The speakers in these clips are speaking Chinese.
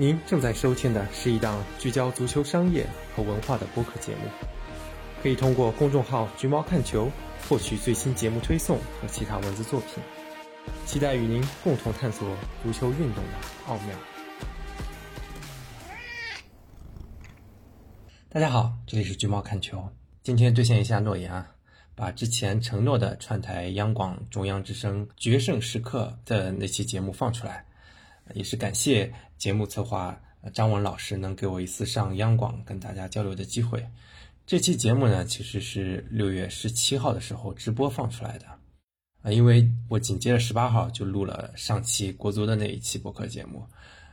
您正在收听的是一档聚焦足球商业和文化的播客节目，可以通过公众号“橘猫看球”获取最新节目推送和其他文字作品。期待与您共同探索足球运动的奥妙。大家好，这里是橘猫看球。今天兑现一下诺言啊，把之前承诺的串台央广中央之声决胜时刻的那期节目放出来，也是感谢节目策划张文老师能给我一次上央广跟大家交流的机会。这期节目呢，其实是六月十七号的时候直播放出来的。啊，因为我紧接着十八号就录了上期国足的那一期播客节目，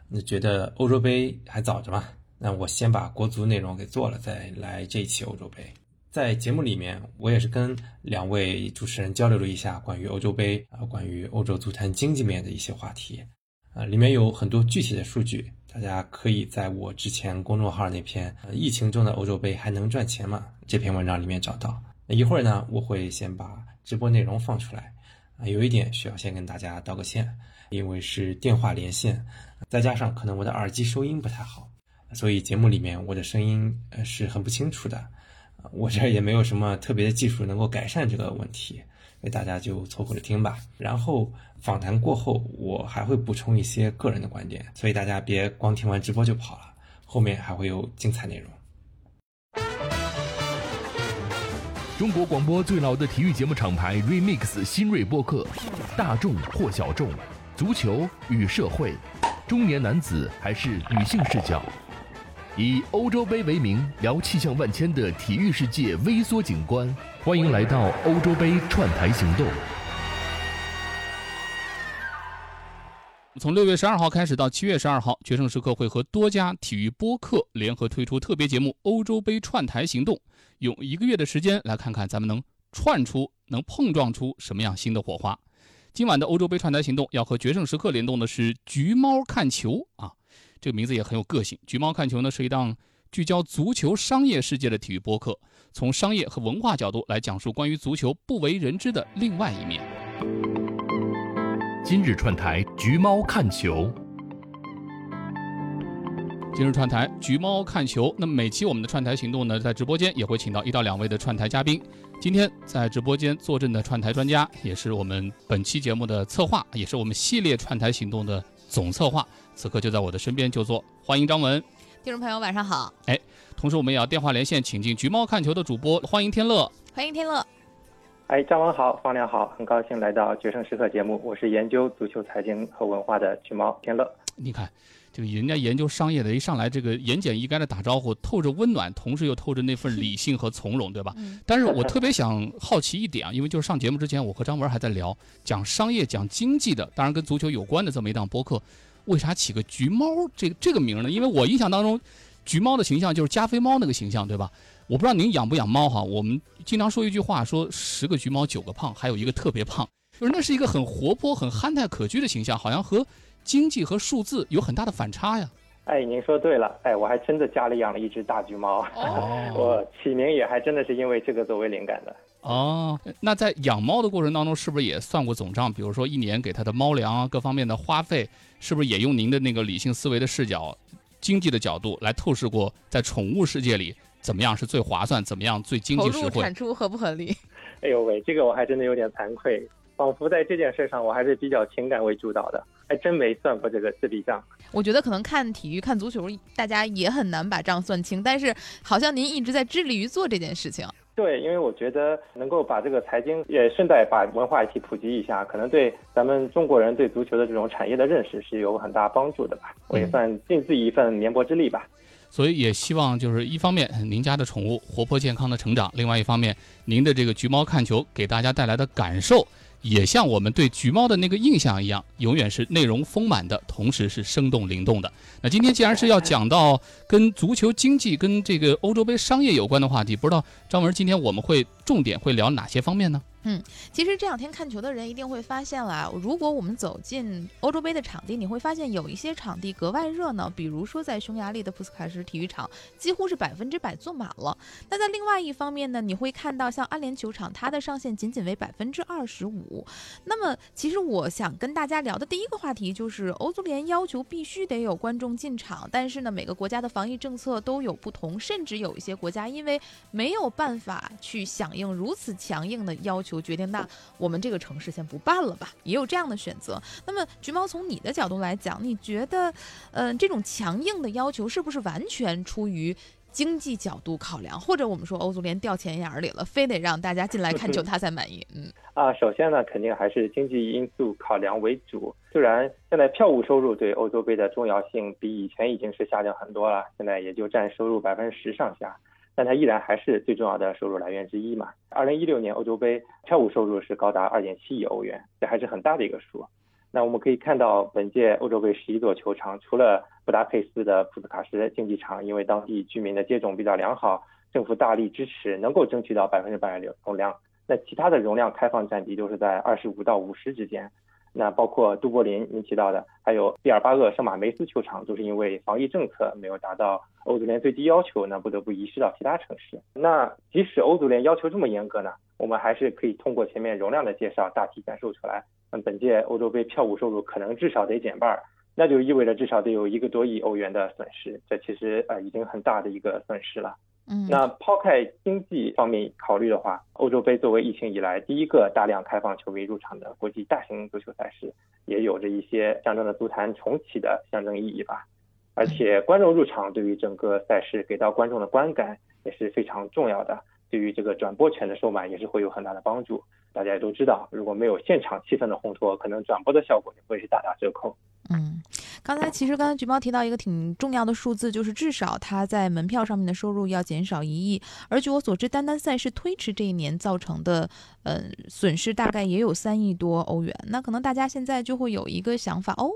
那觉得欧洲杯还早着嘛，那我先把国足内容给做了，再来这一期欧洲杯。在节目里面，我也是跟两位主持人交流了一下关于欧洲杯啊，关于欧洲足坛经济面的一些话题，啊，里面有很多具体的数据，大家可以在我之前公众号那篇《疫情中的欧洲杯还能赚钱吗》这篇文章里面找到。那一会儿呢，我会先把直播内容放出来。啊，有一点需要先跟大家道个歉，因为是电话连线，再加上可能我的耳机收音不太好，所以节目里面我的声音呃是很不清楚的。我这也没有什么特别的技术能够改善这个问题，所以大家就凑合着听吧。然后访谈过后，我还会补充一些个人的观点，所以大家别光听完直播就跑了，后面还会有精彩内容。中国广播最老的体育节目厂牌 Remix 新锐播客，大众或小众，足球与社会，中年男子还是女性视角，以欧洲杯为名聊气象万千的体育世界微缩景观，欢迎来到欧洲杯串台行动。从六月十二号开始到七月十二号，决胜时刻会和多家体育播客联合推出特别节目《欧洲杯串台行动》。用一个月的时间来看看咱们能串出、能碰撞出什么样新的火花。今晚的欧洲杯串台行动要和决胜时刻联动的是“橘猫看球”啊，这个名字也很有个性。“橘猫看球”呢是一档聚焦足球商业世界的体育播客，从商业和文化角度来讲述关于足球不为人知的另外一面。今日串台“橘猫看球”。今日串台，橘猫看球。那么每期我们的串台行动呢，在直播间也会请到一到两位的串台嘉宾。今天在直播间坐镇的串台专家，也是我们本期节目的策划，也是我们系列串台行动的总策划，此刻就在我的身边就坐。欢迎张文，听众朋友晚上好。哎，同时我们也要电话连线，请进橘猫看球的主播，欢迎天乐。欢迎天乐。哎，张文好，方亮好，很高兴来到决胜时刻节目，我是研究足球财经和文化的橘猫天乐。你看。这个人家研究商业的，一上来这个言简意赅的打招呼，透着温暖，同时又透着那份理性和从容，对吧？但是我特别想好奇一点啊，因为就是上节目之前，我和张文还在聊讲商业、讲经济的，当然跟足球有关的这么一档播客，为啥起个“橘猫”这个这个名呢？因为我印象当中，橘猫的形象就是加菲猫那个形象，对吧？我不知道您养不养猫哈？我们经常说一句话，说十个橘猫九个胖，还有一个特别胖，就是那是一个很活泼、很憨态可掬的形象，好像和。经济和数字有很大的反差呀！哎，您说对了，哎，我还真的家里养了一只大橘猫，我起名也还真的是因为这个作为灵感的。哦，那在养猫的过程当中，是不是也算过总账？比如说一年给它的猫粮啊，各方面的花费，是不是也用您的那个理性思维的视角、经济的角度来透视过，在宠物世界里怎么样是最划算，怎么样最经济实惠？产出合不合理？哎呦喂，这个我还真的有点惭愧，仿佛在这件事上我还是比较情感为主导的。还真没算过这个这笔账。我觉得可能看体育、看足球，大家也很难把账算清。但是好像您一直在致力于做这件事情。对，因为我觉得能够把这个财经也顺带把文化一起普及一下，可能对咱们中国人对足球的这种产业的认识是有很大帮助的吧。我也算尽自己一份绵薄之力吧。所以也希望就是一方面您家的宠物活泼健康的成长，另外一方面您的这个橘猫看球给大家带来的感受。也像我们对橘猫的那个印象一样，永远是内容丰满的，同时是生动灵动的。那今天既然是要讲到跟足球经济、跟这个欧洲杯商业有关的话题，不知道张文今天我们会重点会聊哪些方面呢？嗯，其实这两天看球的人一定会发现了，如果我们走进欧洲杯的场地，你会发现有一些场地格外热闹，比如说在匈牙利的普斯卡什体育场，几乎是百分之百坐满了。那在另外一方面呢，你会看到像安联球场，它的上限仅仅为百分之二十五。那么，其实我想跟大家聊的第一个话题就是，欧足联要求必须得有观众进场，但是呢，每个国家的防疫政策都有不同，甚至有一些国家因为没有办法去响应如此强硬的要求。决定那我们这个城市先不办了吧，也有这样的选择。那么橘猫从你的角度来讲，你觉得，嗯，这种强硬的要求是不是完全出于经济角度考量，或者我们说欧足联掉钱眼里了，非得让大家进来看 球他才满意？嗯啊，首先呢，肯定还是经济因素考量为主。虽然现在票务收入对欧洲杯的重要性比以前已经是下降很多了，现在也就占收入百分之十上下。但它依然还是最重要的收入来源之一嘛。二零一六年欧洲杯票务收入是高达二点七亿欧元，这还是很大的一个数。那我们可以看到，本届欧洲杯十一座球场，除了布达佩斯的普斯卡什竞技场，因为当地居民的接种比较良好，政府大力支持，能够争取到百分之百的容量。那其他的容量开放占比都是在二十五到五十之间。那包括都柏林您提到的，还有毕尔巴鄂圣马梅斯球场，都是因为防疫政策没有达到欧足联最低要求，那不得不移师到其他城市。那即使欧足联要求这么严格呢，我们还是可以通过前面容量的介绍，大体感受出来，那本届欧洲杯票务收入可能至少得减半儿，那就意味着至少得有一个多亿欧元的损失，这其实呃已经很大的一个损失了。嗯，那抛开经济方面考虑的话，欧洲杯作为疫情以来第一个大量开放球迷入场的国际大型足球赛事，也有着一些象征着足坛重启的象征意义吧。而且观众入场对于整个赛事给到观众的观感也是非常重要的，对于这个转播权的售卖也是会有很大的帮助。大家也都知道，如果没有现场气氛的烘托，可能转播的效果也会是大打折扣。嗯。刚才其实刚才橘猫提到一个挺重要的数字，就是至少它在门票上面的收入要减少一亿。而据我所知，单单赛事推迟这一年造成的，嗯，损失大概也有三亿多欧元。那可能大家现在就会有一个想法哦，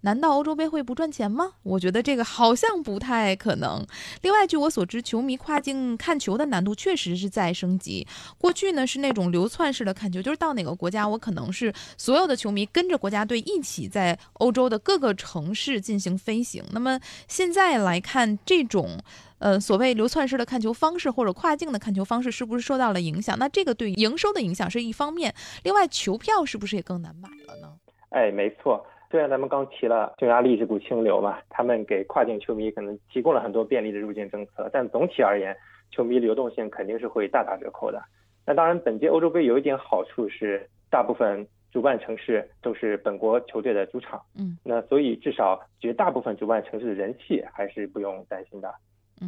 难道欧洲杯会不赚钱吗？我觉得这个好像不太可能。另外，据我所知，球迷跨境看球的难度确实是在升级。过去呢是那种流窜式的看球，就是到哪个国家，我可能是所有的球迷跟着国家队一起在欧洲的各个。城市进行飞行。那么现在来看，这种呃所谓流窜式的看球方式或者跨境的看球方式，是不是受到了影响？那这个对营收的影响是一方面。另外，球票是不是也更难买了呢？哎，没错。虽然咱们刚提了匈牙利这股清流嘛，他们给跨境球迷可能提供了很多便利的入境政策，但总体而言，球迷流动性肯定是会大打折扣的。那当然，本届欧洲杯有一点好处是，大部分。主办城市都是本国球队的主场，嗯，那所以至少绝大部分主办城市的人气还是不用担心的。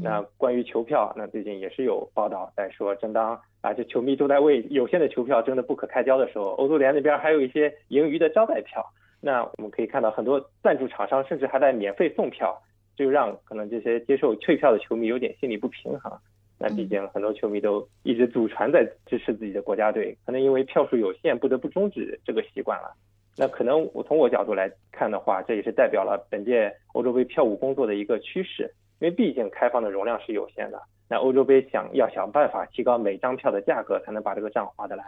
那关于球票，那最近也是有报道在说，正当啊这球迷都在为有限的球票争得不可开交的时候，欧足联那边还有一些盈余的招待票。那我们可以看到，很多赞助厂商甚至还在免费送票，就让可能这些接受退票的球迷有点心理不平衡。那毕竟很多球迷都一直祖传在支持自己的国家队，可能因为票数有限，不得不终止这个习惯了。那可能我从我角度来看的话，这也是代表了本届欧洲杯票务工作的一个趋势，因为毕竟开放的容量是有限的。那欧洲杯想要想办法提高每张票的价格，才能把这个账划得来。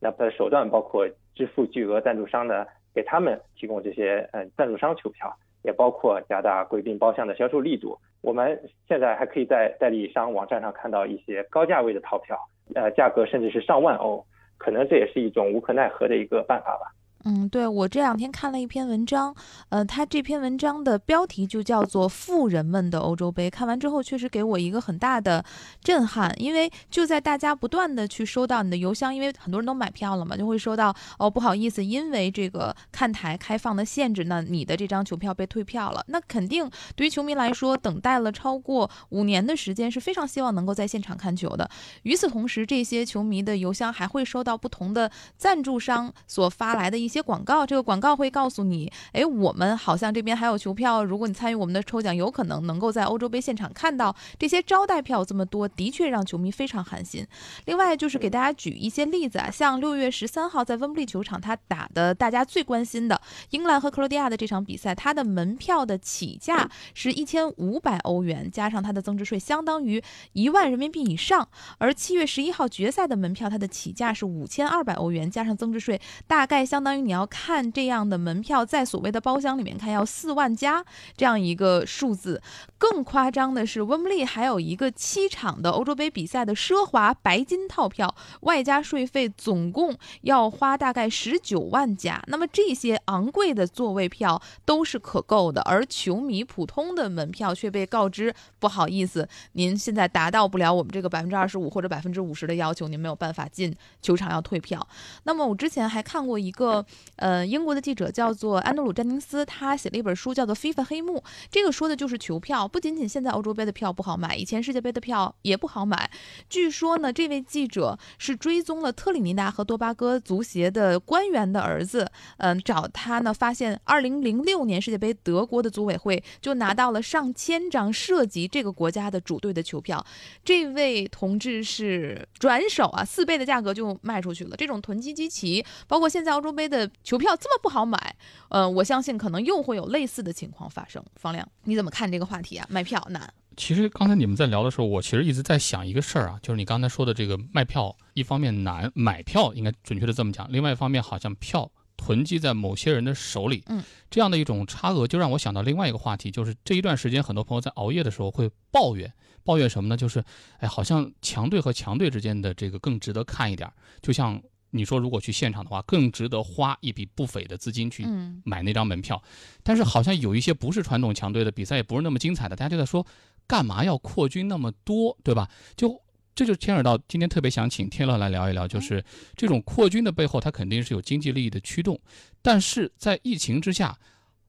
那它的手段包括支付巨额赞助商的，给他们提供这些嗯赞助商球票。也包括加大贵宾包厢的销售力度。我们现在还可以在代理商网站上看到一些高价位的套票，呃，价格甚至是上万欧，可能这也是一种无可奈何的一个办法吧。嗯，对我这两天看了一篇文章，呃，他这篇文章的标题就叫做《富人们的欧洲杯》。看完之后，确实给我一个很大的震撼，因为就在大家不断的去收到你的邮箱，因为很多人都买票了嘛，就会收到哦，不好意思，因为这个看台开放的限制那，你的这张球票被退票了。那肯定对于球迷来说，等待了超过五年的时间，是非常希望能够在现场看球的。与此同时，这些球迷的邮箱还会收到不同的赞助商所发来的一些。些广告，这个广告会告诉你，哎，我们好像这边还有球票，如果你参与我们的抽奖，有可能能够在欧洲杯现场看到这些招待票这么多，的确让球迷非常寒心。另外就是给大家举一些例子啊，像六月十三号在温布利球场他打的大家最关心的英格兰和克罗地亚的这场比赛，它的门票的起价是一千五百欧元，加上它的增值税，相当于一万人民币以上。而七月十一号决赛的门票，它的起价是五千二百欧元，加上增值税，大概相当于你要看这样的门票，在所谓的包厢里面看要四万加这样一个数字。更夸张的是，温布利还有一个七场的欧洲杯比赛的奢华白金套票，外加税费，总共要花大概十九万加。那么这些昂贵的座位票都是可购的，而球迷普通的门票却被告知不好意思，您现在达到不了我们这个百分之二十五或者百分之五十的要求，您没有办法进球场，要退票。那么我之前还看过一个呃英国的记者叫做安德鲁·詹宁斯，他写了一本书叫做《FIFA 黑幕》，这个说的就是球票。不仅仅现在欧洲杯的票不好买，以前世界杯的票也不好买。据说呢，这位记者是追踪了特立尼达和多巴哥足协的官员的儿子，嗯，找他呢，发现二零零六年世界杯德国的组委会就拿到了上千张涉及这个国家的主队的球票。这位同志是转手啊，四倍的价格就卖出去了。这种囤积积奇，包括现在欧洲杯的球票这么不好买，呃，我相信可能又会有类似的情况发生。方亮，你怎么看这个话题啊？卖票难。其实刚才你们在聊的时候，我其实一直在想一个事儿啊，就是你刚才说的这个卖票，一方面难买票，应该准确的这么讲；另外一方面，好像票囤积在某些人的手里，嗯，这样的一种差额，就让我想到另外一个话题，就是这一段时间很多朋友在熬夜的时候会抱怨，抱怨什么呢？就是，哎，好像强队和强队之间的这个更值得看一点，就像。你说如果去现场的话，更值得花一笔不菲的资金去买那张门票，但是好像有一些不是传统强队的比赛也不是那么精彩的，大家就在说，干嘛要扩军那么多，对吧？就这就牵扯到今天特别想请天乐来聊一聊，就是这种扩军的背后，它肯定是有经济利益的驱动，但是在疫情之下，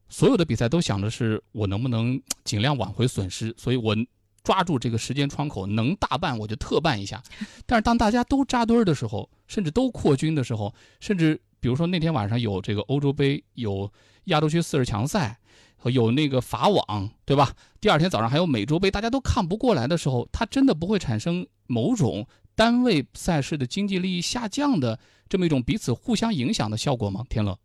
所有的比赛都想的是我能不能尽量挽回损失，所以我。抓住这个时间窗口，能大办我就特办一下。但是当大家都扎堆儿的时候，甚至都扩军的时候，甚至比如说那天晚上有这个欧洲杯，有亚洲区四十强赛，有那个法网，对吧？第二天早上还有美洲杯，大家都看不过来的时候，它真的不会产生某种单位赛事的经济利益下降的这么一种彼此互相影响的效果吗？天乐。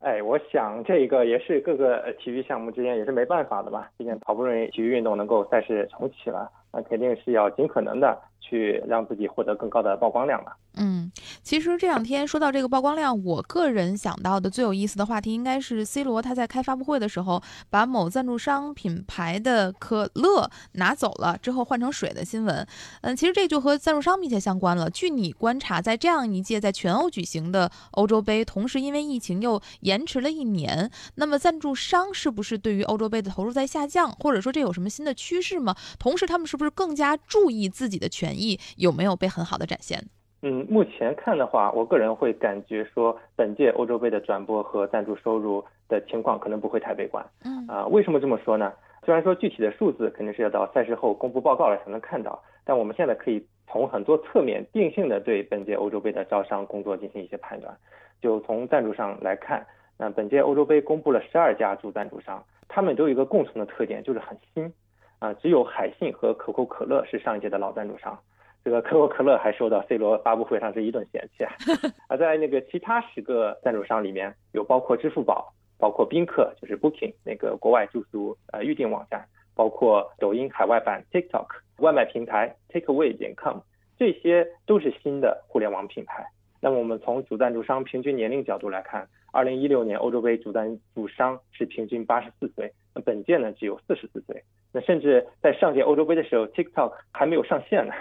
哎，我想这个也是各个体育项目之间也是没办法的吧，毕竟好不容易体育运动能够赛事重启了，那肯定是要尽可能的。去让自己获得更高的曝光量吧。嗯，其实这两天说到这个曝光量，我个人想到的最有意思的话题，应该是 C 罗他在开发布会的时候，把某赞助商品牌的可乐拿走了之后换成水的新闻。嗯，其实这就和赞助商密切相关了。据你观察，在这样一届在全欧举行的欧洲杯，同时因为疫情又延迟了一年，那么赞助商是不是对于欧洲杯的投入在下降，或者说这有什么新的趋势吗？同时，他们是不是更加注意自己的权益？意有没有被很好的展现？嗯，目前看的话，我个人会感觉说，本届欧洲杯的转播和赞助收入的情况可能不会太悲观。嗯啊，为什么这么说呢？虽然说具体的数字肯定是要到赛事后公布报告了才能看到，但我们现在可以从很多侧面定性的对本届欧洲杯的招商工作进行一些判断。就从赞助上来看，那本届欧洲杯公布了十二家主赞助商，他们都有一个共同的特点，就是很新。啊，只有海信和可口可乐是上一届的老赞助商，这个可口可乐还受到 C 罗发布会上是一顿嫌弃。而在那个其他十个赞助商里面，有包括支付宝，包括宾客，就是 Booking 那个国外住宿呃预订网站，包括抖音海外版 TikTok 外卖平台 Takeaway 点 com，这些都是新的互联网品牌。那么我们从主赞助商平均年龄角度来看，二零一六年欧洲杯主赞助商是平均八十四岁，那本届呢只有四十四岁。那甚至在上届欧洲杯的时候，TikTok 还没有上线呢。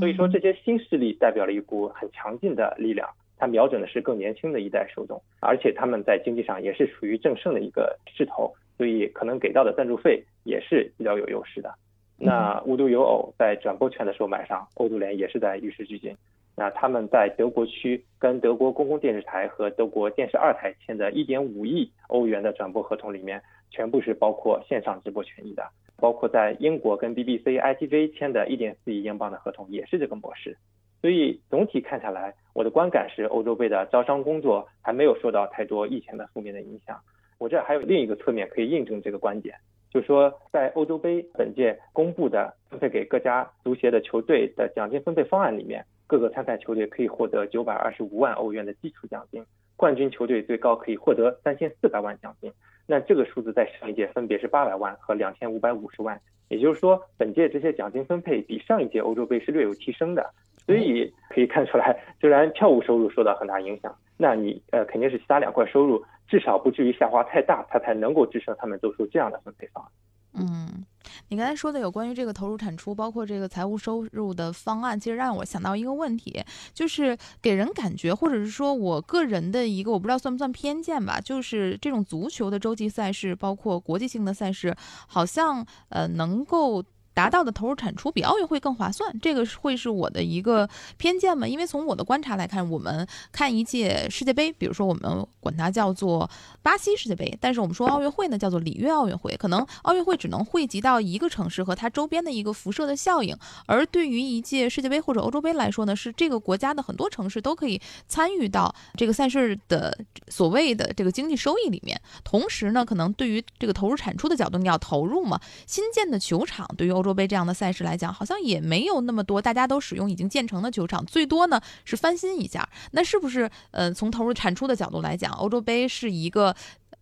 所以说，这些新势力代表了一股很强劲的力量，它瞄准的是更年轻的一代受众，而且他们在经济上也是处于正盛的一个势头，所以可能给到的赞助费也是比较有优势的。那无独有偶，在转播权的时候买上，欧足联也是在与时俱进。那他们在德国区跟德国公共电视台和德国电视二台签的1.5亿欧元的转播合同里面，全部是包括线上直播权益的。包括在英国跟 BBC、ITV 签的1.4亿英镑的合同也是这个模式，所以总体看下来，我的观感是，欧洲杯的招商工作还没有受到太多疫情的负面的影响。我这还有另一个侧面可以印证这个观点，就是说，在欧洲杯本届公布的分配给各家足协的球队的奖金分配方案里面，各个参赛球队可以获得九百二十五万欧元的基础奖金，冠军球队最高可以获得三千四百万奖金。那这个数字在上一届分别是八百万和两千五百五十万，也就是说，本届这些奖金分配比上一届欧洲杯是略有提升的。所以可以看出来，虽然票务收入受到很大影响，那你呃肯定是其他两块收入至少不至于下滑太大，它才能够支撑他们做出这样的分配方案。嗯，你刚才说的有关于这个投入产出，包括这个财务收入的方案，其实让我想到一个问题，就是给人感觉，或者是说我个人的一个我不知道算不算偏见吧，就是这种足球的洲际赛事，包括国际性的赛事，好像呃能够。达到的投入产出比奥运会更划算，这个会是我的一个偏见吗？因为从我的观察来看，我们看一届世界杯，比如说我们管它叫做巴西世界杯，但是我们说奥运会呢叫做里约奥运会，可能奥运会只能汇集到一个城市和它周边的一个辐射的效应，而对于一届世界杯或者欧洲杯来说呢，是这个国家的很多城市都可以参与到这个赛事的所谓的这个经济收益里面，同时呢，可能对于这个投入产出的角度，你要投入嘛，新建的球场对于欧洲杯这样的赛事来讲，好像也没有那么多，大家都使用已经建成的球场，最多呢是翻新一下。那是不是呃，从投入产出的角度来讲，欧洲杯是一个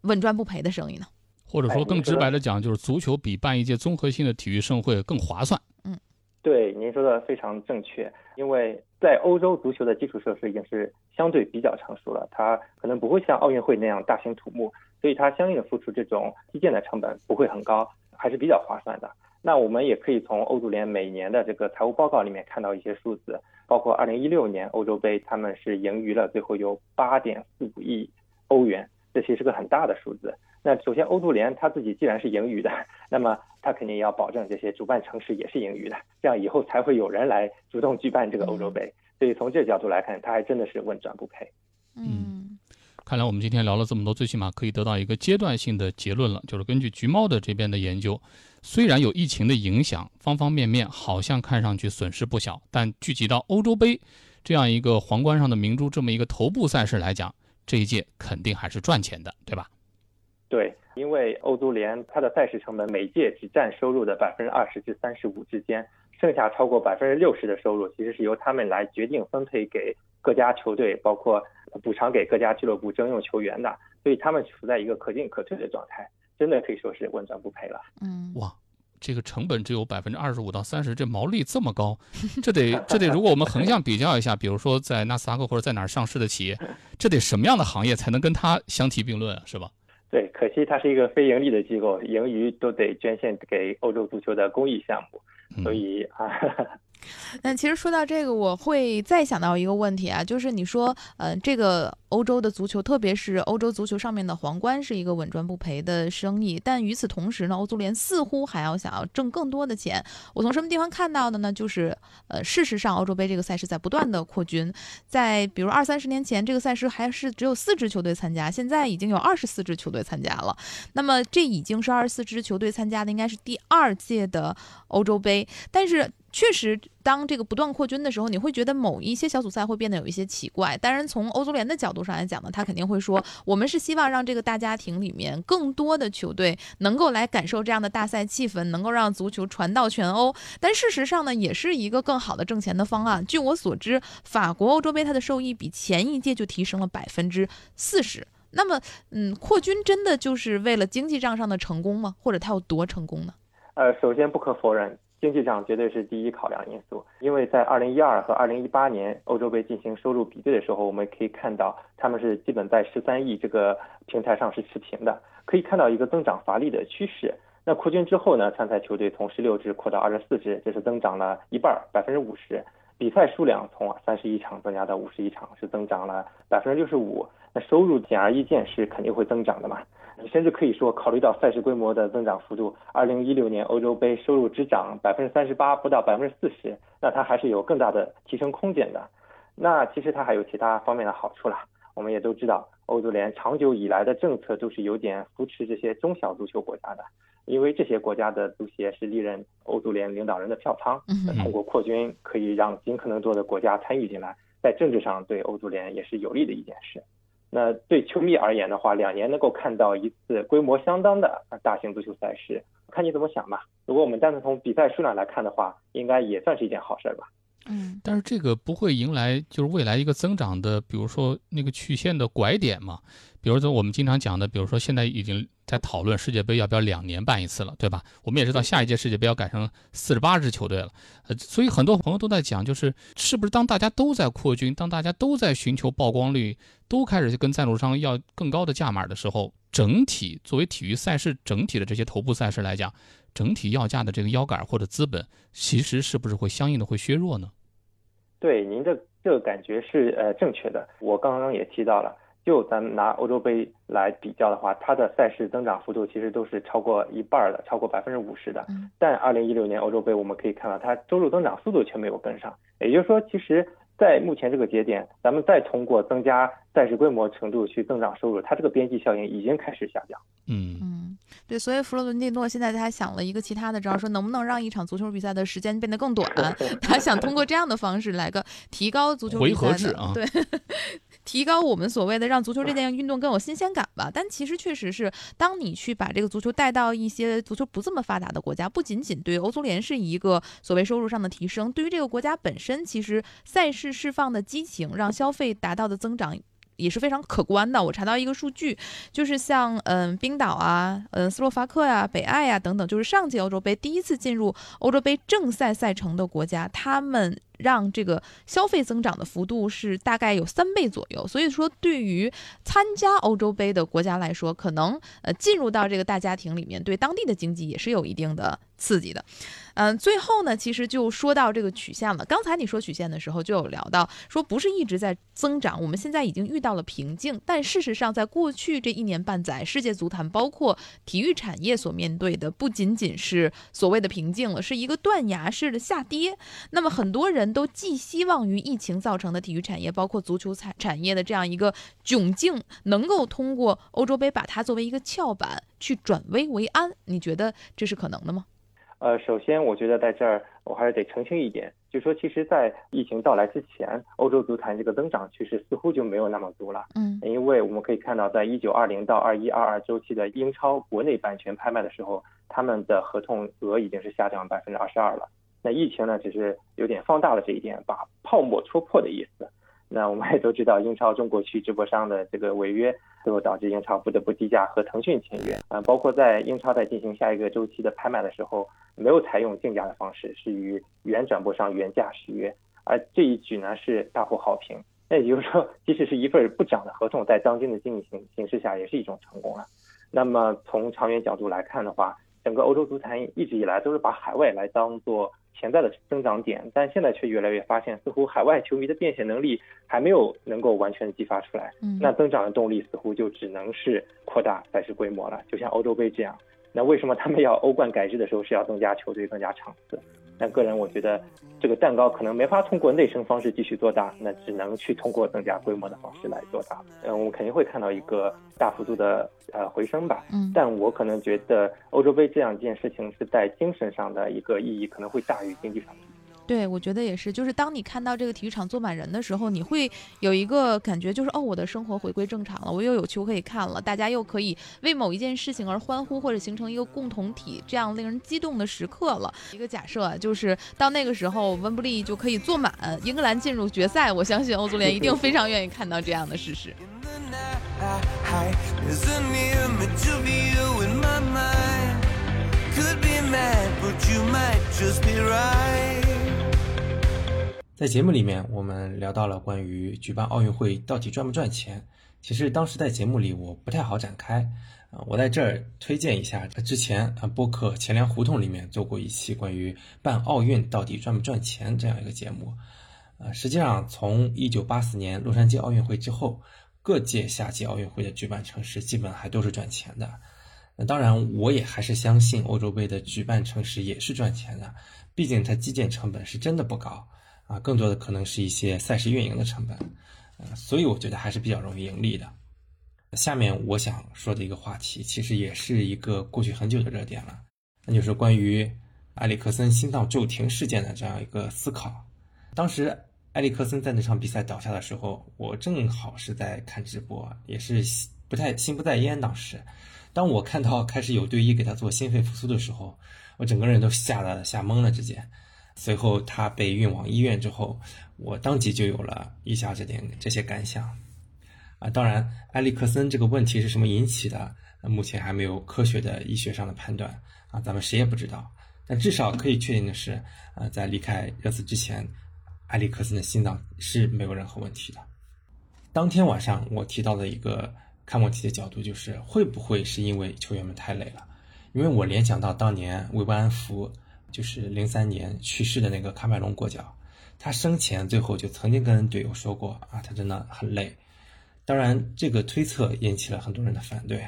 稳赚不赔的生意呢？或者说更直白的讲，就是足球比办一届综合性的体育盛会更划算。嗯，对，您说的非常正确。因为在欧洲，足球的基础设施已经是相对比较成熟了，它可能不会像奥运会那样大兴土木，所以它相应的付出这种基建的成本不会很高，还是比较划算的。那我们也可以从欧足联每年的这个财务报告里面看到一些数字，包括二零一六年欧洲杯，他们是盈余了，最后有八点四五亿欧元，这其实是个很大的数字。那首先，欧足联他自己既然是盈余的，那么他肯定也要保证这些主办城市也是盈余的，这样以后才会有人来主动举办这个欧洲杯。所以从这个角度来看，它还真的是稳赚不赔。嗯。看来我们今天聊了这么多，最起码可以得到一个阶段性的结论了，就是根据橘猫的这边的研究，虽然有疫情的影响，方方面面好像看上去损失不小，但聚集到欧洲杯这样一个皇冠上的明珠，这么一个头部赛事来讲，这一届肯定还是赚钱的，对吧？对，因为欧足联它的赛事成本每届只占收入的百分之二十至三十五之间，剩下超过百分之六十的收入其实是由他们来决定分配给各家球队，包括。补偿给各家俱乐部征用球员的，所以他们处在一个可进可退的状态，真的可以说是稳赚不赔了。嗯，哇，这个成本只有百分之二十五到三十，这毛利这么高，这得这得，如果我们横向比较一下，比如说在纳斯达克或者在哪儿上市的企业，这得什么样的行业才能跟它相提并论啊？是吧？对，可惜它是一个非盈利的机构，盈余都得捐献给欧洲足球的公益项目，所以啊。那其实说到这个，我会再想到一个问题啊，就是你说，呃，这个欧洲的足球，特别是欧洲足球上面的皇冠，是一个稳赚不赔的生意。但与此同时呢，欧足联似乎还要想要挣更多的钱。我从什么地方看到的呢？就是，呃，事实上，欧洲杯这个赛事在不断的扩军。在比如二三十年前，这个赛事还是只有四支球队参加，现在已经有二十四支球队参加了。那么这已经是二十四支球队参加的，应该是第二届的欧洲杯。但是确实，当这个不断扩军的时候，你会觉得某一些小组赛会变得有一些奇怪。当然，从欧足联的角度上来讲呢，他肯定会说，我们是希望让这个大家庭里面更多的球队能够来感受这样的大赛气氛，能够让足球传到全欧。但事实上呢，也是一个更好的挣钱的方案。据我所知，法国欧洲杯它的收益比前一届就提升了百分之四十。那么，嗯，扩军真的就是为了经济账上的成功吗？或者它有多成功呢？呃，首先不可否认。经济上绝对是第一考量因素，因为在二零一二和二零一八年欧洲杯进行收入比对的时候，我们可以看到他们是基本在十三亿这个平台上是持平的，可以看到一个增长乏力的趋势。那扩军之后呢，参赛球队从十六支扩到二十四支，这是增长了一半，百分之五十。比赛数量从三十一场增加到五十一场，是增长了百分之六十五。那收入显而易见是肯定会增长的嘛。甚至可以说，考虑到赛事规模的增长幅度，二零一六年欧洲杯收入只涨百分之三十八，不到百分之四十，那它还是有更大的提升空间的。那其实它还有其他方面的好处啦。我们也都知道，欧足联长久以来的政策都是有点扶持这些中小足球国家的，因为这些国家的足协是历任欧足联领导人的票仓，通过扩军可以让尽可能多的国家参与进来。在政治上对欧足联也是有利的一件事。那对球迷而言的话，两年能够看到一次规模相当的大型足球赛事，看你怎么想吧。如果我们单纯从比赛数量来看的话，应该也算是一件好事吧。嗯，但是这个不会迎来就是未来一个增长的，比如说那个曲线的拐点嘛？比如说我们经常讲的，比如说现在已经在讨论世界杯要不要两年办一次了，对吧？我们也知道下一届世界杯要改成四十八支球队了，呃，所以很多朋友都在讲，就是是不是当大家都在扩军，当大家都在寻求曝光率，都开始跟赞助商要更高的价码的时候，整体作为体育赛事整体的这些头部赛事来讲。整体要价的这个腰杆或者资本，其实是不是会相应的会削弱呢？对，您的这个感觉是呃正确的。我刚刚也提到了，就咱们拿欧洲杯来比较的话，它的赛事增长幅度其实都是超过一半的，超过百分之五十的。但二零一六年欧洲杯我们可以看到，它收入增长速度却没有跟上。也就是说，其实。在目前这个节点，咱们再通过增加赛事规模程度去增长收入，它这个边际效应已经开始下降。嗯嗯，对，所以弗洛伦蒂诺现在他还想了一个其他的招，说能不能让一场足球比赛的时间变得更短？他想通过这样的方式来个提高足球比赛的对。提高我们所谓的让足球这件运动更有新鲜感吧，但其实确实是，当你去把这个足球带到一些足球不这么发达的国家，不仅仅对欧足联是一个所谓收入上的提升，对于这个国家本身，其实赛事释放的激情，让消费达到的增长。也是非常可观的。我查到一个数据，就是像嗯冰岛啊、嗯斯洛伐克呀、北爱呀等等，就是上届欧洲杯第一次进入欧洲杯正赛赛程的国家，他们让这个消费增长的幅度是大概有三倍左右。所以说，对于参加欧洲杯的国家来说，可能呃进入到这个大家庭里面，对当地的经济也是有一定的刺激的。嗯，最后呢，其实就说到这个曲线了。刚才你说曲线的时候，就有聊到说不是一直在增长，我们现在已经遇到了瓶颈。但事实上，在过去这一年半载，世界足坛包括体育产业所面对的，不仅仅是所谓的瓶颈了，是一个断崖式的下跌。那么很多人都寄希望于疫情造成的体育产业，包括足球产产业的这样一个窘境，能够通过欧洲杯把它作为一个翘板去转危为安。你觉得这是可能的吗？呃，首先我觉得在这儿我还是得澄清一点，就说其实，在疫情到来之前，欧洲足坛这个增长趋势似乎就没有那么足了。嗯，因为我们可以看到，在一九二零到二一二二周期的英超国内版权拍卖的时候，他们的合同额已经是下降百分之二十二了。那疫情呢，只是有点放大了这一点，把泡沫戳破的意思。那我们也都知道，英超中国区直播商的这个违约，最后导致英超不得不低价和腾讯签约。啊，包括在英超在进行下一个周期的拍卖的时候，没有采用竞价的方式，是与原转播商原价续约。而这一举呢，是大获好评。那也就是说，即使是一份不涨的合同，在当今的经济形形势下，也是一种成功了。那么从长远角度来看的话，整个欧洲足坛一直以来都是把海外来当做。潜在的增长点，但现在却越来越发现，似乎海外球迷的变现能力还没有能够完全激发出来。嗯，那增长的动力似乎就只能是扩大赛事规模了，就像欧洲杯这样。那为什么他们要欧冠改制的时候是要增加球队、增加场次？但个人我觉得，这个蛋糕可能没法通过内生方式继续做大，那只能去通过增加规模的方式来做大。嗯，我们肯定会看到一个大幅度的呃回升吧。嗯，但我可能觉得欧洲杯这样一件事情是在精神上的一个意义可能会大于经济上的。对，我觉得也是，就是当你看到这个体育场坐满人的时候，你会有一个感觉，就是哦，我的生活回归正常了，我又有球可以看了，大家又可以为某一件事情而欢呼，或者形成一个共同体，这样令人激动的时刻了。一个假设就是到那个时候，温布利就可以坐满，英格兰进入决赛，我相信欧足联一定非常愿意看到这样的事实。在节目里面，我们聊到了关于举办奥运会到底赚不赚钱。其实当时在节目里我不太好展开，啊，我在这儿推荐一下，之前啊播客《钱粮胡同》里面做过一期关于办奥运到底赚不赚钱这样一个节目。呃，实际上从1984年洛杉矶奥运会之后，各届夏季奥运会的举办城市基本还都是赚钱的。那当然，我也还是相信欧洲杯的举办城市也是赚钱的，毕竟它基建成本是真的不高。啊，更多的可能是一些赛事运营的成本，呃，所以我觉得还是比较容易盈利的。下面我想说的一个话题，其实也是一个过去很久的热点了，那就是关于埃里克森心脏骤停事件的这样一个思考。当时埃里克森在那场比赛倒下的时候，我正好是在看直播，也是不太心不在焉。当时，当我看到开始有队医给他做心肺复苏的时候，我整个人都吓得吓懵了，直接。随后他被运往医院之后，我当即就有了以下这点这些感想。啊，当然，埃里克森这个问题是什么引起的，目前还没有科学的医学上的判断啊，咱们谁也不知道。但至少可以确定的是，呃，在离开热刺之前，埃里克森的心脏是没有任何问题的。当天晚上我提到的一个看问题的角度就是，会不会是因为球员们太累了？因为我联想到当年维班福。就是零三年去世的那个卡麦隆过脚，他生前最后就曾经跟队友说过啊，他真的很累。当然，这个推测引起了很多人的反对，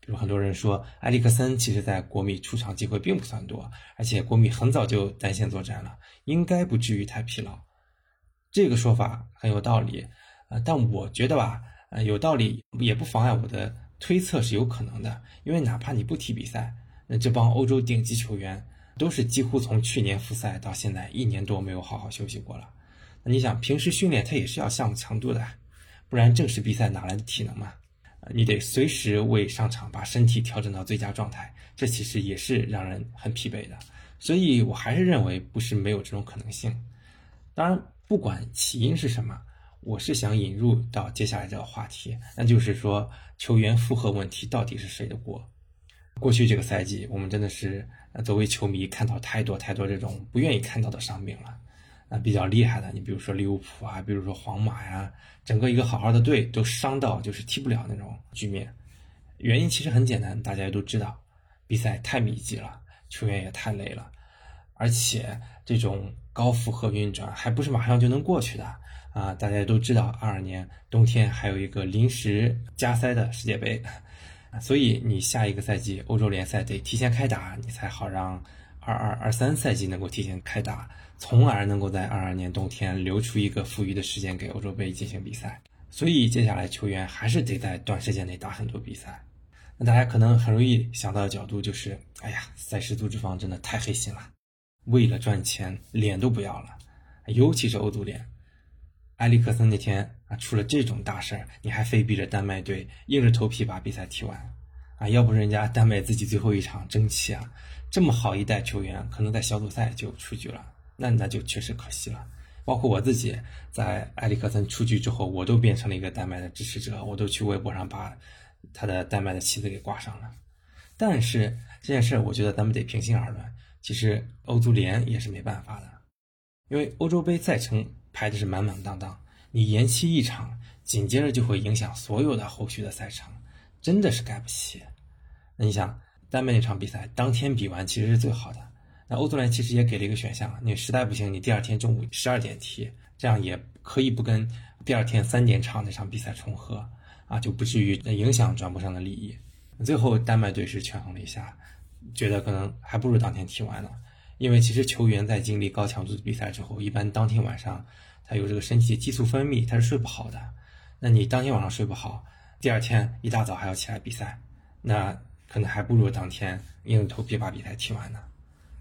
比如很多人说埃里克森其实在国米出场机会并不算多，而且国米很早就单线作战了，应该不至于太疲劳。这个说法很有道理，呃，但我觉得吧，呃，有道理也不妨碍我的推测是有可能的，因为哪怕你不踢比赛，那这帮欧洲顶级球员。都是几乎从去年复赛到现在一年多没有好好休息过了。那你想，平时训练他也是要项目强度的，不然正式比赛哪来的体能嘛？你得随时为上场把身体调整到最佳状态，这其实也是让人很疲惫的。所以我还是认为不是没有这种可能性。当然，不管起因是什么，我是想引入到接下来这个话题，那就是说球员负荷问题到底是谁的锅？过去这个赛季，我们真的是。那作为球迷，看到太多太多这种不愿意看到的伤病了。那比较厉害的，你比如说利物浦啊，比如说皇马呀，整个一个好好的队都伤到就是踢不了那种局面。原因其实很简单，大家也都知道，比赛太密集了，球员也太累了，而且这种高负荷运转还不是马上就能过去的啊！大家都知道，二二年冬天还有一个临时加塞的世界杯。所以你下一个赛季欧洲联赛得提前开打，你才好让二二二三赛季能够提前开打，从而能够在二二年冬天留出一个富余的时间给欧洲杯进行比赛。所以接下来球员还是得在短时间内打很多比赛。那大家可能很容易想到的角度就是：哎呀，赛事组织方真的太黑心了，为了赚钱脸都不要了，尤其是欧足联。埃里克森那天啊，出了这种大事儿，你还非逼着丹麦队硬着头皮把比赛踢完，啊，要不人家丹麦自己最后一场争气啊，这么好一代球员可能在小组赛就出局了，那那就确实可惜了。包括我自己在埃里克森出局之后，我都变成了一个丹麦的支持者，我都去微博上把他的丹麦的旗子给挂上了。但是这件事，我觉得咱们得平心而论，其实欧足联也是没办法的，因为欧洲杯赛程。排的是满满当当，你延期一场，紧接着就会影响所有的后续的赛程，真的是盖不起。那你想，丹麦那场比赛当天比完其实是最好的。那欧足联其实也给了一个选项，你实在不行，你第二天中午十二点踢，这样也可以不跟第二天三点场那场比赛重合啊，就不至于影响转播上的利益。最后丹麦队是权衡了一下，觉得可能还不如当天踢完呢。因为其实球员在经历高强度的比赛之后，一般当天晚上他有这个身体激素分泌，他是睡不好的。那你当天晚上睡不好，第二天一大早还要起来比赛，那可能还不如当天硬着头皮把比赛踢完呢。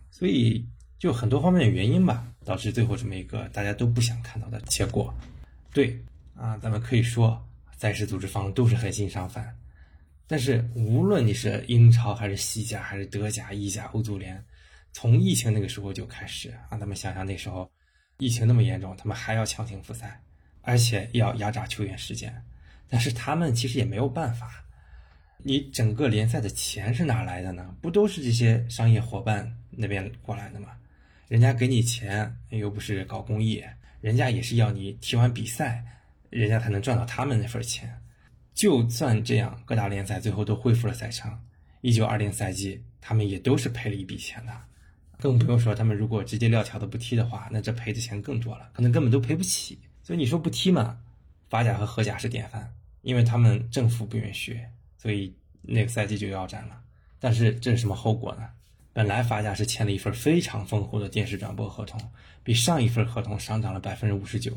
所以就很多方面的原因吧，导致最后这么一个大家都不想看到的结果。对啊，咱们可以说赛事组织方都是狠心商贩，但是无论你是英超还是西甲还是德甲、意甲、欧足联。从疫情那个时候就开始啊，他们想想那时候，疫情那么严重，他们还要强行复赛，而且要压榨球员时间，但是他们其实也没有办法。你整个联赛的钱是哪来的呢？不都是这些商业伙伴那边过来的吗？人家给你钱又不是搞公益，人家也是要你踢完比赛，人家才能赚到他们那份钱。就算这样，各大联赛最后都恢复了赛程，一九二零赛季他们也都是赔了一笔钱的。更不用说他们如果直接撂挑子不踢的话，那这赔的钱更多了，可能根本都赔不起。所以你说不踢嘛？法甲和荷甲是典范，因为他们政府不允许，所以那个赛季就腰斩了。但是这是什么后果呢？本来法甲是签了一份非常丰厚的电视转播合同，比上一份合同上涨了百分之五十九，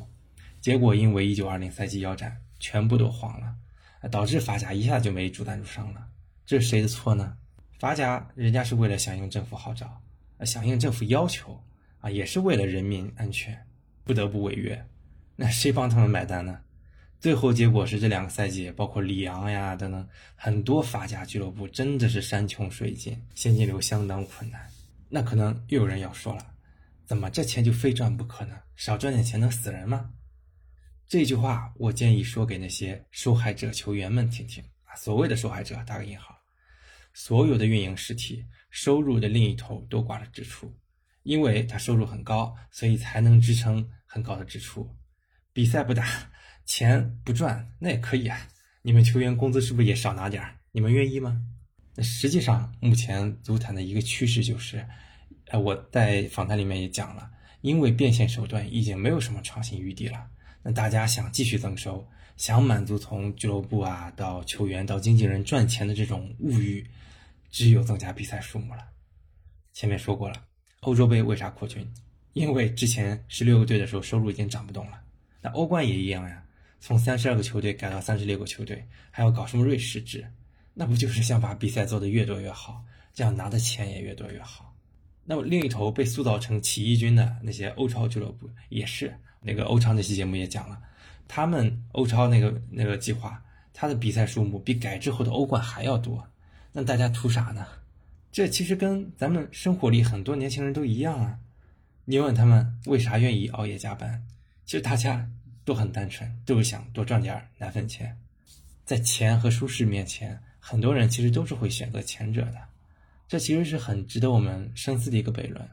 结果因为一九二零赛季腰斩，全部都黄了，导致法甲一下就没主赞助商了。这是谁的错呢？法甲人家是为了响应政府号召。响应政府要求，啊，也是为了人民安全，不得不违约。那谁帮他们买单呢？最后结果是这两个赛季，包括里昂呀等等很多法甲俱乐部真的是山穷水尽，现金流相当困难。那可能又有人要说了，怎么这钱就非赚不可呢？少赚点钱能死人吗？这句话我建议说给那些受害者球员们听听啊。所谓的受害者打个引号，所有的运营实体收入的另一头都挂着支出，因为他收入很高，所以才能支撑很高的支出。比赛不打。钱不赚那也可以啊，你们球员工资是不是也少拿点儿？你们愿意吗？那实际上目前足坛的一个趋势就是，呃，我在访谈里面也讲了，因为变现手段已经没有什么创新余地了，那大家想继续增收，想满足从俱乐部啊到球员到经纪人赚钱的这种物欲，只有增加比赛数目了。前面说过了，欧洲杯为啥扩军？因为之前十六个队的时候收入已经涨不动了，那欧冠也一样呀。从三十二个球队改到三十六个球队，还要搞什么瑞士制？那不就是想把比赛做得越多越好，这样拿的钱也越多越好？那么另一头被塑造成起义军的那些欧超俱乐部也是，那个欧超那期节目也讲了，他们欧超那个那个计划，他的比赛数目比改之后的欧冠还要多。那大家图啥呢？这其实跟咱们生活里很多年轻人都一样啊。你问他们为啥愿意熬夜加班？其实大家。都很单纯，都是想多赚点奶粉钱。在钱和舒适面前，很多人其实都是会选择前者的。这其实是很值得我们深思的一个悖论。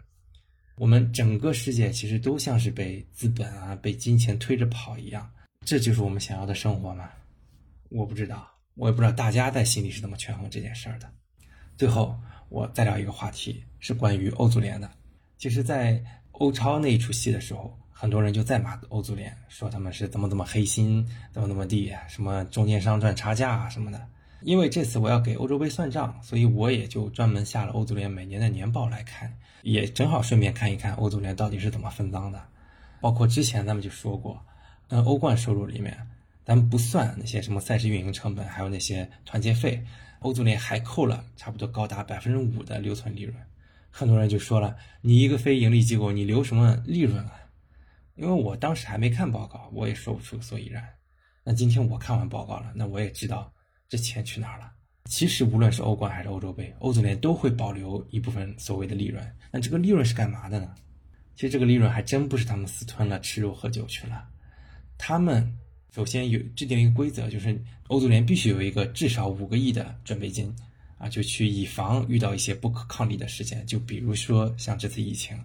我们整个世界其实都像是被资本啊、被金钱推着跑一样。这就是我们想要的生活吗？我不知道，我也不知道大家在心里是怎么权衡这件事儿的。最后，我再聊一个话题，是关于欧足联的。其实，在欧超那一出戏的时候。很多人就在骂欧足联，说他们是怎么怎么黑心，怎么怎么地，什么中间商赚差价啊什么的。因为这次我要给欧洲杯算账，所以我也就专门下了欧足联每年的年报来看，也正好顺便看一看欧足联到底是怎么分赃的。包括之前咱们就说过，嗯，欧冠收入里面，咱们不算那些什么赛事运营成本，还有那些团结费，欧足联还扣了差不多高达百分之五的留存利润。很多人就说了，你一个非盈利机构，你留什么利润啊？因为我当时还没看报告，我也说不出个所以然。那今天我看完报告了，那我也知道这钱去哪儿了。其实无论是欧冠还是欧洲杯，欧足联都会保留一部分所谓的利润。那这个利润是干嘛的呢？其实这个利润还真不是他们私吞了吃肉喝酒去了。他们首先有制定一个规则，就是欧足联必须有一个至少五个亿的准备金啊，就去以防遇到一些不可抗力的事件，就比如说像这次疫情。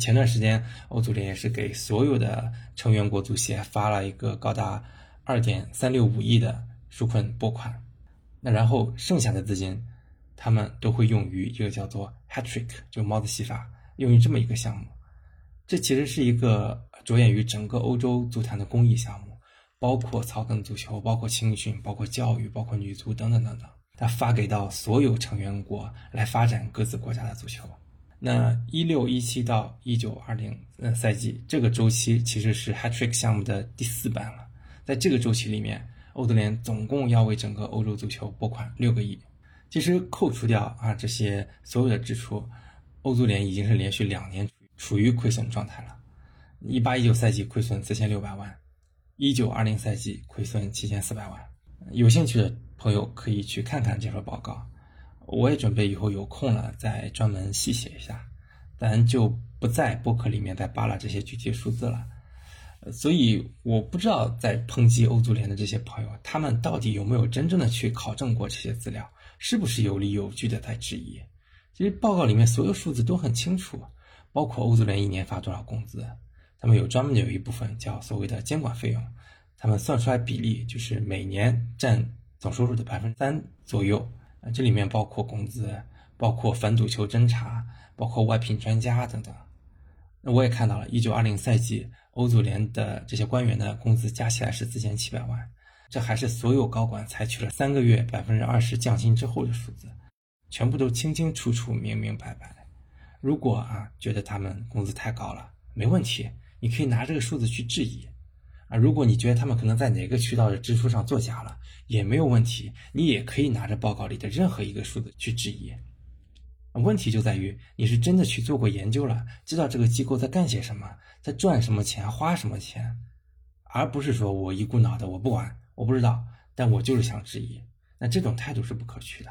前段时间，欧足联也是给所有的成员国足协发了一个高达二点三六五亿的纾困拨款。那然后剩下的资金，他们都会用于一个叫做 Hat Trick，就帽子戏法，用于这么一个项目。这其实是一个着眼于整个欧洲足坛的公益项目，包括草根足球，包括青训，包括教育，包括女足等等等等。他发给到所有成员国来发展各自国家的足球。那一六一七到一九二零呃赛季这个周期其实是 Hat Trick 项目的第四版了，在这个周期里面，欧足联总共要为整个欧洲足球拨款六个亿。其实扣除掉啊这些所有的支出，欧足联已经是连续两年处于亏损状态了。一八一九赛季亏损四千六百万，一九二零赛季亏损七千四百万。有兴趣的朋友可以去看看这份报告。我也准备以后有空了再专门细写一下，咱就不在播客里面再扒拉这些具体数字了。所以我不知道在抨击欧足联的这些朋友，他们到底有没有真正的去考证过这些资料，是不是有理有据的在质疑？其实报告里面所有数字都很清楚，包括欧足联一年发多少工资，他们有专门的有一部分叫所谓的监管费用，他们算出来比例就是每年占总收入的百分之三左右。这里面包括工资，包括反赌球侦查，包括外聘专家等等。那我也看到了，一九二零赛季欧足联的这些官员的工资加起来是四千七百万，这还是所有高管采取了三个月百分之二十降薪之后的数字，全部都清清楚楚、明明白白。如果啊觉得他们工资太高了，没问题，你可以拿这个数字去质疑。啊，如果你觉得他们可能在哪个渠道的支出上作假了，也没有问题，你也可以拿着报告里的任何一个数字去质疑。问题就在于你是真的去做过研究了，知道这个机构在干些什么，在赚什么钱，花什么钱。而不是说我一股脑的我不管，我不知道，但我就是想质疑。那这种态度是不可取的。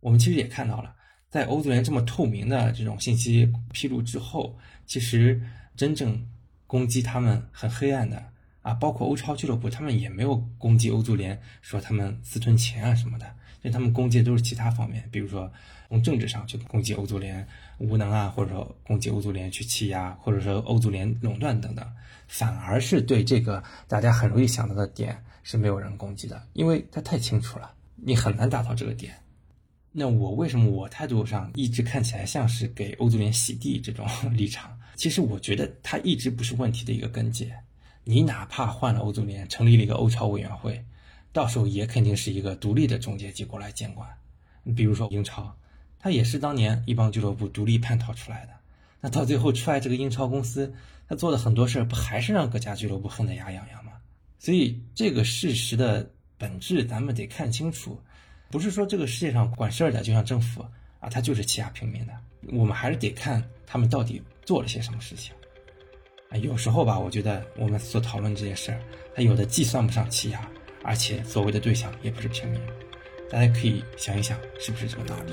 我们其实也看到了，在欧足联这么透明的这种信息披露之后，其实真正攻击他们很黑暗的啊，包括欧超俱乐部，他们也没有攻击欧足联，说他们私吞钱啊什么的。因为他们攻击的都是其他方面，比如说从政治上去攻击欧足联无能啊，或者说攻击欧足联去欺压，或者说欧足联垄断等等，反而是对这个大家很容易想到的点是没有人攻击的，因为他太清楚了，你很难达到这个点。那我为什么我态度上一直看起来像是给欧足联洗地这种 立场？其实我觉得它一直不是问题的一个根结。你哪怕换了欧足联，成立了一个欧超委员会。到时候也肯定是一个独立的中介机构来监管，你比如说英超，它也是当年一帮俱乐部独立叛逃出来的，那到最后出来这个英超公司，他做的很多事儿不还是让各家俱乐部恨得牙痒痒吗？所以这个事实的本质咱们得看清楚，不是说这个世界上管事儿的就像政府啊，他就是欺压平民的，我们还是得看他们到底做了些什么事情。啊，有时候吧，我觉得我们所讨论这些事儿，它有的既算不上欺压。而且所谓的对象也不是平民，大家可以想一想，是不是这个道理？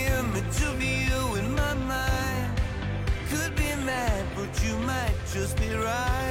just be right.